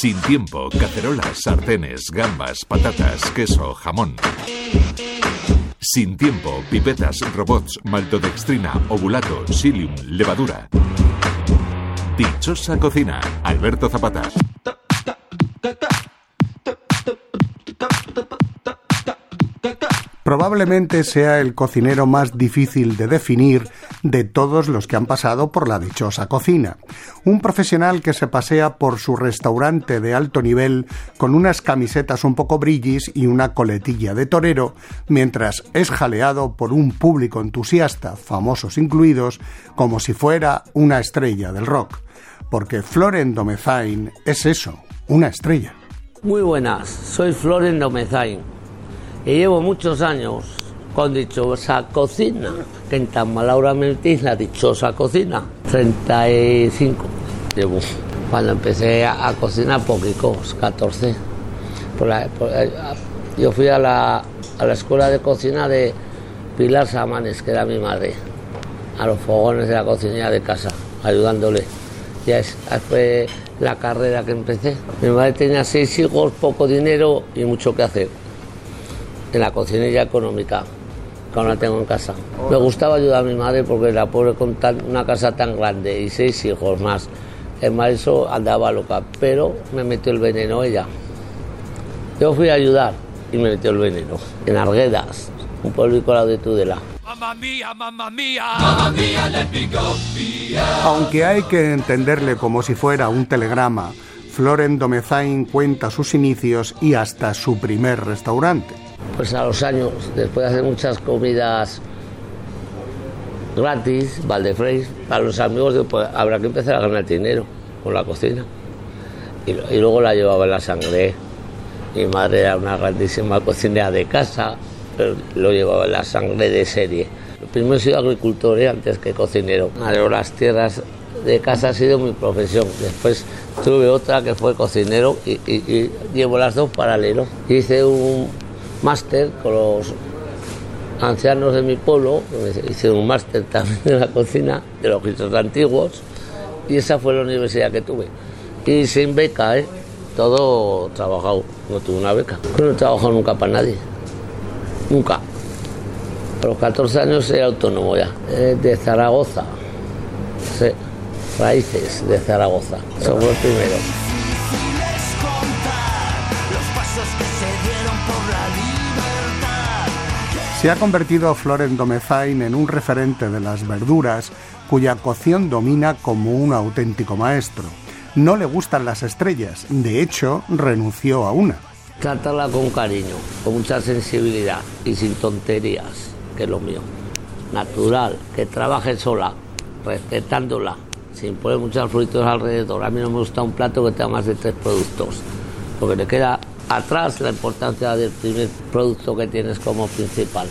Sin tiempo, cacerolas, sartenes, gambas, patatas, queso, jamón. Sin tiempo, pipetas, robots, maltodextrina, ovulato, psyllium, levadura. Dichosa cocina, Alberto Zapata. Probablemente sea el cocinero más difícil de definir de todos los que han pasado por la dichosa cocina. Un profesional que se pasea por su restaurante de alto nivel con unas camisetas un poco brillis y una coletilla de torero, mientras es jaleado por un público entusiasta, famosos incluidos, como si fuera una estrella del rock. Porque Florent Domezain es eso, una estrella. Muy buenas, soy Florent Domezain y llevo muchos años con dichosa cocina, que en Tamalaura Meltín la dichosa cocina, 35 llevo. Cuando empecé a, cocinar poquicos, 14. Eh, yo fui a la, a la escuela de cocina de Pilar Samanes, que era mi madre, a los fogones de la cocina de casa, ayudándole. Ya fue la carrera que empecé. Mi madre tenía seis hijos, poco dinero y mucho que hacer en la cocinilla económica, que aún la tengo en casa. Me gustaba ayudar a mi madre porque la pobre con una casa tan grande y seis hijos más. En eso andaba loca, pero me metió el veneno ella. Yo fui a ayudar y me metió el veneno. En Arguedas, un pueblo al lado de Tudela. mía, mía, mía, Aunque hay que entenderle como si fuera un telegrama, Floren Domezain cuenta sus inicios y hasta su primer restaurante pues a los años, después de hacer muchas comidas gratis, Valdefreis, para los amigos, pues habrá que empezar a ganar dinero con la cocina. Y, luego la llevaba en la sangre. Mi madre era una grandísima cocinera de casa, pero lo llevaba en la sangre de serie. Primero he sido agricultor antes que cocinero. las tierras de casa ha sido mi profesión. Después tuve otra que fue cocinero y, y llevo las dos paralelos. Hice un, máster con los ancianos de mi pueblo, hice un máster también en la cocina de los registros antiguos y esa fue la universidad que tuve. Y sin beca, ¿eh? todo trabajado, no tuve una beca. no he trabajado nunca para nadie, nunca. A los 14 años era autónomo ya, eh, de Zaragoza, sí, raíces de Zaragoza, somos los primeros. Se ha convertido Florent Domezain en un referente de las verduras cuya cocción domina como un auténtico maestro. No le gustan las estrellas, de hecho renunció a una. Tratarla con cariño, con mucha sensibilidad y sin tonterías, que es lo mío. Natural, que trabaje sola, respetándola, sin poner muchos frutos alrededor. A mí no me gusta un plato que tenga más de tres productos, porque le queda atrás la importancia del primer producto que tienes como principal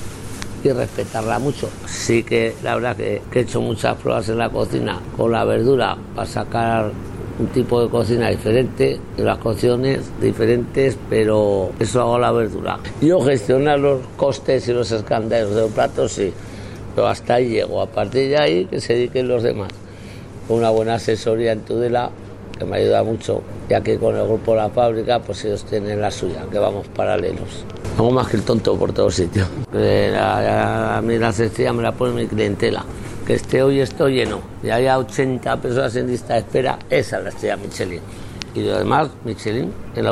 y respetarla mucho. Sí que la verdad que, he hecho muchas pruebas en la cocina con la verdura para sacar un tipo de cocina diferente, las cocciones diferentes, pero eso hago la verdura. Yo gestionar los costes y los escándalos de un plato, sí, pero hasta ahí llego. A partir de ahí, que se dediquen los demás. Una buena asesoría en Tudela que me ayuda mucho, ya que con el grupo La Fábrica, pues ellos tienen la suya, que vamos paralelos. Hago más que el tonto por todos sitios. A, mí la cestilla me la pone mi clientela. Que esté hoy esto lleno y haya 80 personas en lista de espera, esa es la estrella Michelin. Y lo demás, Michelin, en,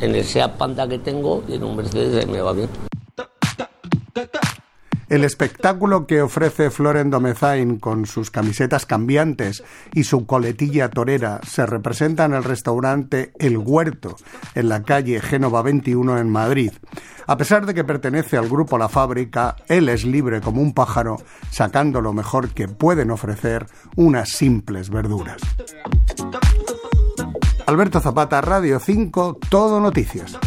en el SEA Panda que tengo y en un Mercedes me va bien. El espectáculo que ofrece Florent Domezain con sus camisetas cambiantes y su coletilla torera se representa en el restaurante El Huerto, en la calle Génova 21 en Madrid. A pesar de que pertenece al grupo La Fábrica, él es libre como un pájaro, sacando lo mejor que pueden ofrecer unas simples verduras. Alberto Zapata, Radio 5, Todo Noticias.